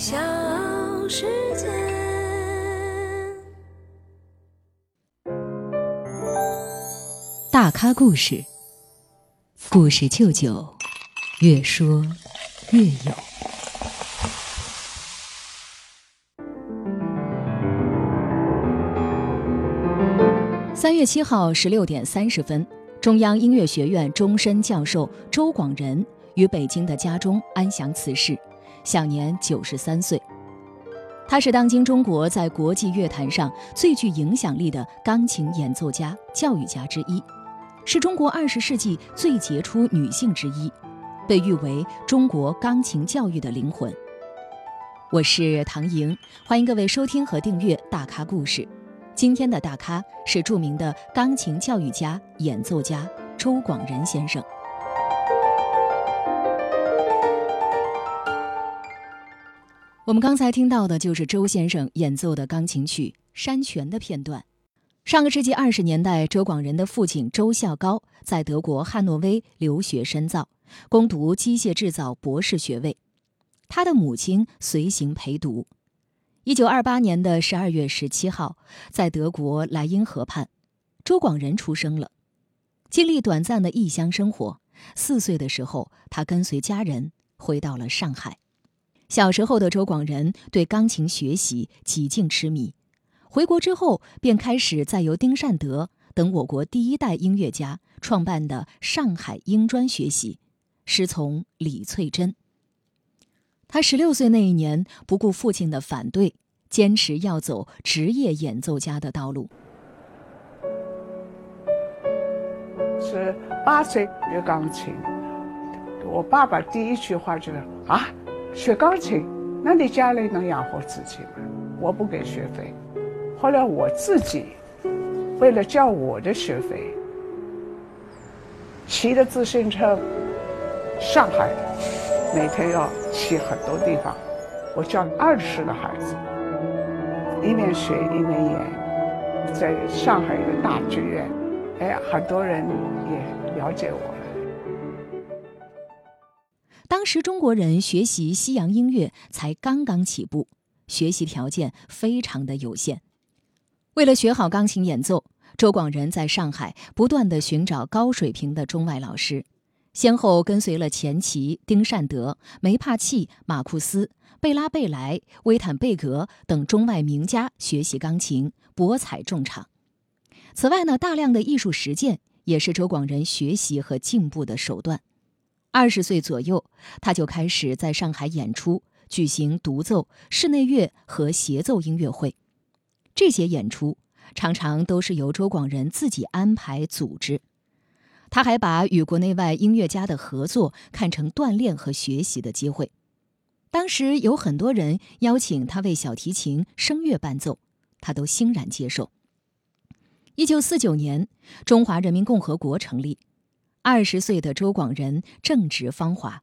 小世界。大咖故事，故事舅舅，越说越有。三月七号十六点三十分，中央音乐学院终身教授周广仁于北京的家中安详辞世，享年九十三岁。他是当今中国在国际乐坛上最具影响力的钢琴演奏家、教育家之一，是中国二十世纪最杰出女性之一，被誉为中国钢琴教育的灵魂。我是唐莹，欢迎各位收听和订阅《大咖故事》。今天的大咖是著名的钢琴教育家、演奏家周广仁先生。我们刚才听到的就是周先生演奏的钢琴曲《山泉》的片段。上个世纪二十年代，周广仁的父亲周孝高在德国汉诺威留学深造，攻读机械制造博士学位，他的母亲随行陪读。一九二八年的十二月十七号，在德国莱茵河畔，周广仁出生了。经历短暂的异乡生活，四岁的时候，他跟随家人回到了上海。小时候的周广仁对钢琴学习极尽痴迷，回国之后便开始在由丁善德等我国第一代音乐家创办的上海音专学习，师从李翠珍。他十六岁那一年，不顾父亲的反对，坚持要走职业演奏家的道路。是八岁学钢琴，我爸爸第一句话就是啊。学钢琴，那你家里能养活自己吗？我不给学费。后来我自己为了交我的学费，骑着自行车，上海每天要骑很多地方。我教二十个孩子，一面学一面演，在上海一个大剧院，哎，很多人也了解我。当时中国人学习西洋音乐才刚刚起步，学习条件非常的有限。为了学好钢琴演奏，周广仁在上海不断的寻找高水平的中外老师，先后跟随了钱琦、丁善德、梅帕契、马库斯、贝拉贝莱、威坦贝格等中外名家学习钢琴，博采众长。此外呢，大量的艺术实践也是周广仁学习和进步的手段。二十岁左右，他就开始在上海演出，举行独奏、室内乐和协奏音乐会。这些演出常常都是由周广仁自己安排组织。他还把与国内外音乐家的合作看成锻炼和学习的机会。当时有很多人邀请他为小提琴、声乐伴奏，他都欣然接受。一九四九年，中华人民共和国成立。二十岁的周广仁正值芳华，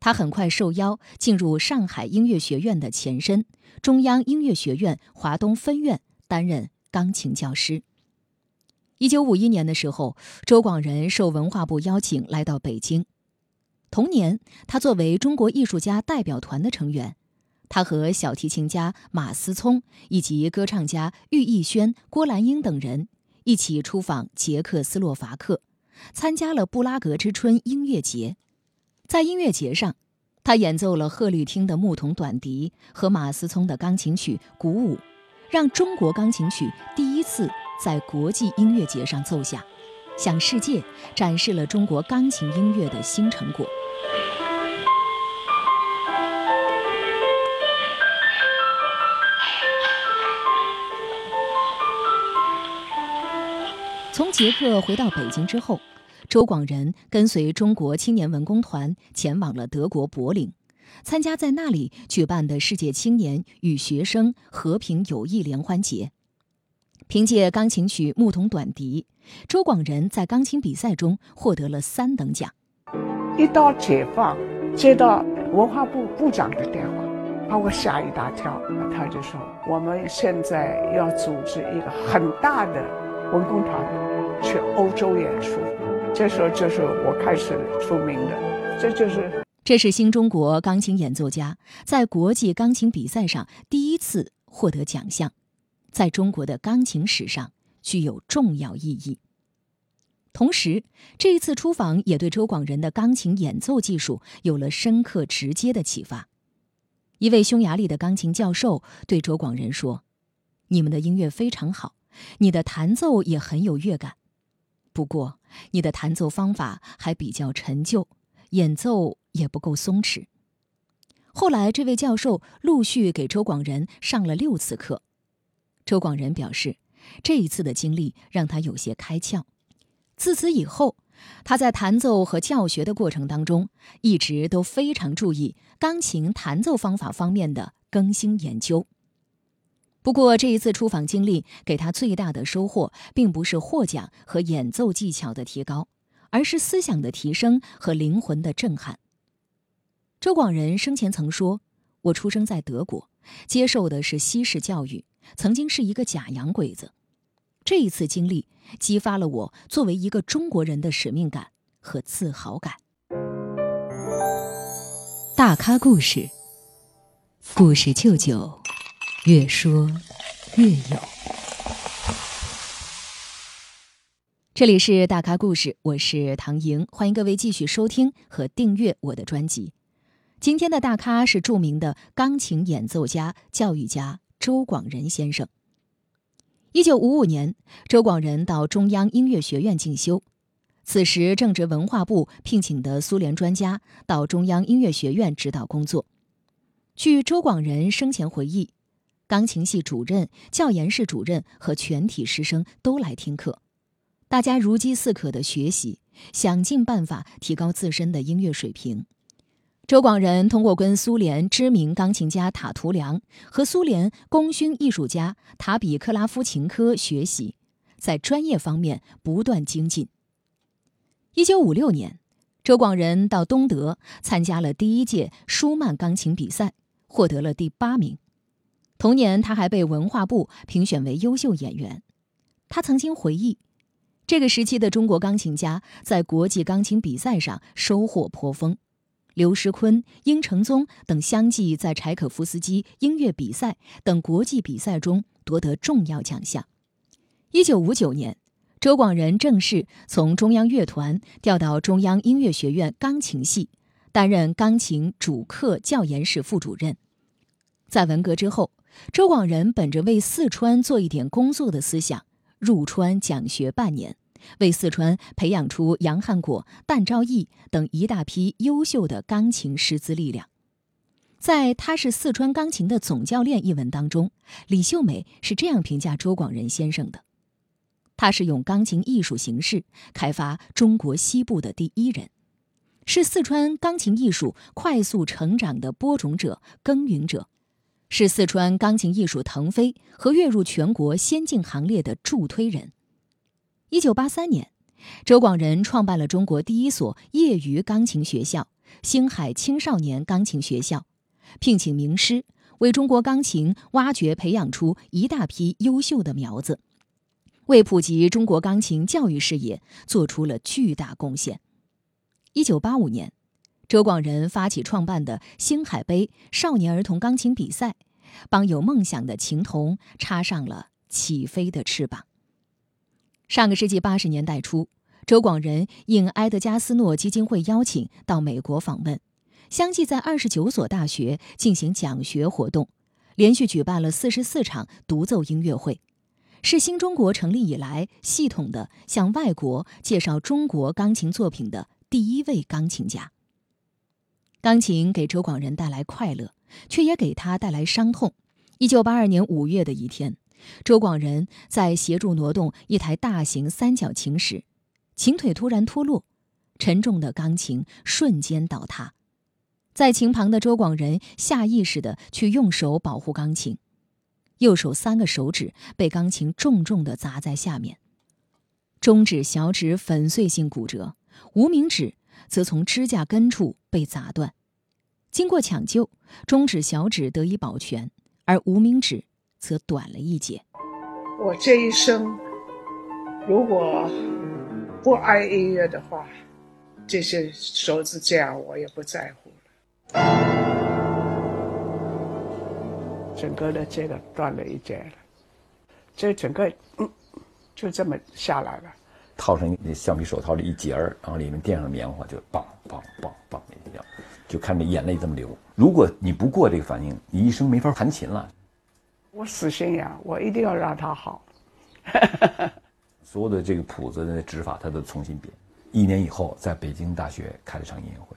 他很快受邀进入上海音乐学院的前身中央音乐学院华东分院担任钢琴教师。一九五一年的时候，周广仁受文化部邀请来到北京。同年，他作为中国艺术家代表团的成员，他和小提琴家马思聪以及歌唱家郁艺轩、郭兰英等人一起出访捷克斯洛伐克。参加了布拉格之春音乐节，在音乐节上，他演奏了贺绿汀的牧童短笛和马思聪的钢琴曲《鼓舞》，让中国钢琴曲第一次在国际音乐节上奏响，向世界展示了中国钢琴音乐的新成果。从捷克回到北京之后，周广仁跟随中国青年文工团前往了德国柏林，参加在那里举办的世界青年与学生和平友谊联欢节。凭借钢琴曲《牧童短笛》，周广仁在钢琴比赛中获得了三等奖。一到解放，接到文化部部长的电话，把我吓一大跳。他就说：“我们现在要组织一个很大的文工团。”去欧洲演出，这时候就是我开始出名的，这就是这是新中国钢琴演奏家在国际钢琴比赛上第一次获得奖项，在中国的钢琴史上具有重要意义。同时，这一次出访也对周广仁的钢琴演奏技术有了深刻直接的启发。一位匈牙利的钢琴教授对周广仁说：“你们的音乐非常好，你的弹奏也很有乐感，不过你的弹奏方法还比较陈旧，演奏。”也不够松弛。后来，这位教授陆续给周广仁上了六次课。周广仁表示，这一次的经历让他有些开窍。自此以后，他在弹奏和教学的过程当中，一直都非常注意钢琴弹奏方法方面的更新研究。不过，这一次出访经历给他最大的收获，并不是获奖和演奏技巧的提高，而是思想的提升和灵魂的震撼。周广仁生前曾说：“我出生在德国，接受的是西式教育，曾经是一个假洋鬼子。这一次经历激发了我作为一个中国人的使命感和自豪感。”大咖故事，故事舅舅，越说越有。这里是大咖故事，我是唐莹，欢迎各位继续收听和订阅我的专辑。今天的大咖是著名的钢琴演奏家、教育家周广仁先生。一九五五年，周广仁到中央音乐学院进修，此时正值文化部聘请的苏联专家到中央音乐学院指导工作。据周广仁生前回忆，钢琴系主任、教研室主任和全体师生都来听课，大家如饥似渴的学习，想尽办法提高自身的音乐水平。周广仁通过跟苏联知名钢琴家塔图良和苏联功勋艺术家塔比克拉夫琴科学习，在专业方面不断精进。一九五六年，周广仁到东德参加了第一届舒曼钢琴比赛，获得了第八名。同年，他还被文化部评选为优秀演员。他曾经回忆，这个时期的中国钢琴家在国际钢琴比赛上收获颇丰。刘诗昆、殷承宗等相继在柴可夫斯基音乐比赛等国际比赛中夺得重要奖项。一九五九年，周广仁正式从中央乐团调到中央音乐学院钢琴系，担任钢琴主课教研室副主任。在文革之后，周广仁本着为四川做一点工作的思想，入川讲学半年。为四川培养出杨汉果、旦昭义等一大批优秀的钢琴师资力量。在他是四川钢琴的总教练一文当中，李秀美是这样评价周广仁先生的：“他是用钢琴艺术形式开发中国西部的第一人，是四川钢琴艺术快速成长的播种者、耕耘者，是四川钢琴艺术腾飞和跃入全国先进行列的助推人。”一九八三年，周广仁创办了中国第一所业余钢琴学校——星海青少年钢琴学校，聘请名师，为中国钢琴挖掘培养出一大批优秀的苗子，为普及中国钢琴教育事业做出了巨大贡献。一九八五年，周广仁发起创办的星海杯少年儿童钢琴比赛，帮有梦想的琴童插上了起飞的翅膀。上个世纪八十年代初，周广仁应埃德加斯诺基金会邀请到美国访问，相继在二十九所大学进行讲学活动，连续举办了四十四场独奏音乐会，是新中国成立以来系统的向外国介绍中国钢琴作品的第一位钢琴家。钢琴给周广仁带来快乐，却也给他带来伤痛。一九八二年五月的一天。周广仁在协助挪动一台大型三角琴时，琴腿突然脱落，沉重的钢琴瞬间倒塌。在琴旁的周广仁下意识地去用手保护钢琴，右手三个手指被钢琴重重地砸在下面，中指、小指粉碎性骨折，无名指则从指甲根处被砸断。经过抢救，中指、小指得以保全，而无名指。则短了一截。我这一生如果不爱音乐的话，这些手指甲我也不在乎了。整个的这个断了一截了，这整个嗯就这么下来了。套上那橡皮手套的一节儿，然后里面垫上棉花，就梆梆梆梆一样，就看着眼泪这么流。如果你不过这个反应，你一生没法弹琴了。我死心眼，我一定要让他好。所有的这个谱子的指法，他都重新编。一年以后，在北京大学开了场音乐会。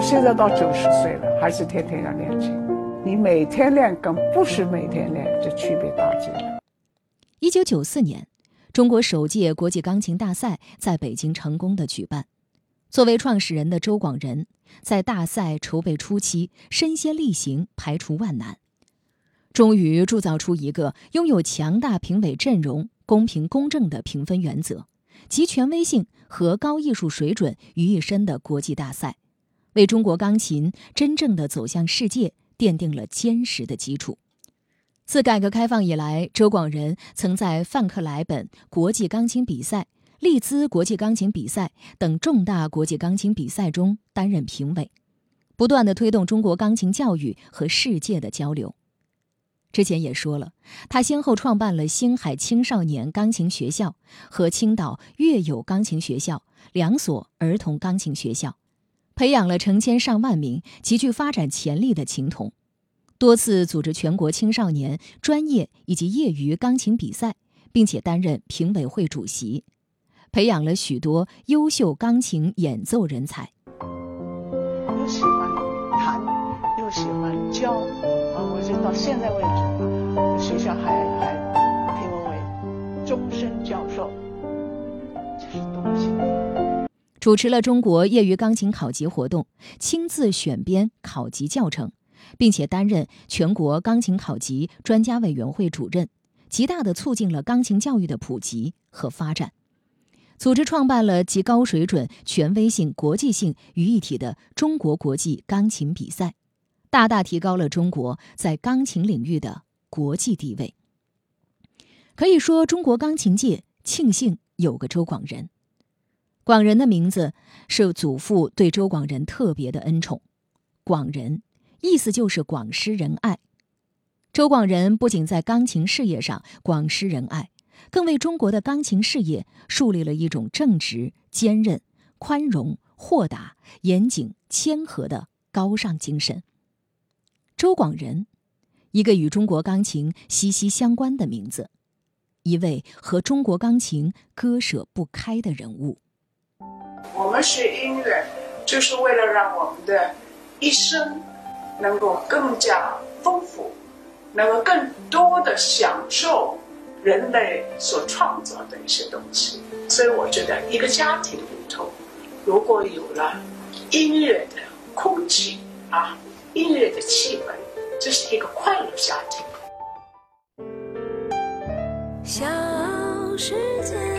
现在到九十岁了，还是天天要练琴。你每天练跟不是每天练，这区别大极了。一九九四年，中国首届国际钢琴大赛在北京成功的举办。作为创始人的周广仁，在大赛筹备初期身先力行，排除万难，终于铸造出一个拥有强大评委阵容、公平公正的评分原则、集权威性和高艺术水准于一身的国际大赛，为中国钢琴真正的走向世界奠定了坚实的基础。自改革开放以来，周广仁曾在范克莱本国际钢琴比赛、利兹国际钢琴比赛等重大国际钢琴比赛中担任评委，不断的推动中国钢琴教育和世界的交流。之前也说了，他先后创办了星海青少年钢琴学校和青岛乐友钢琴学校两所儿童钢琴学校，培养了成千上万名极具发展潜力的琴童。多次组织全国青少年、专业以及业余钢琴比赛，并且担任评委会主席，培养了许多优秀钢琴演奏人才。又喜欢弹，又喜欢教，啊，我就到现在为止，学校还还评为为终身教授，这是多么幸福！主持了中国业余钢琴考级活动，亲自选编考级教程。并且担任全国钢琴考级专家委员会主任，极大地促进了钢琴教育的普及和发展。组织创办了集高水准、权威性、国际性于一体的中国国际钢琴比赛，大大提高了中国在钢琴领域的国际地位。可以说，中国钢琴界庆幸有个周广仁。广仁的名字是祖父对周广仁特别的恩宠，广仁。意思就是广施仁爱。周广仁不仅在钢琴事业上广施仁爱，更为中国的钢琴事业树立了一种正直、坚韧、宽容、豁达、严谨、谦和的高尚精神。周广仁，一个与中国钢琴息息相关的名字，一位和中国钢琴割舍不开的人物。我们学音乐就是为了让我们的一生能够更加丰富能够更多的享受人类所创造的一些东西所以我觉得一个家庭里头如果有了音乐的空气啊音乐的气氛这是一个快乐家庭。小世界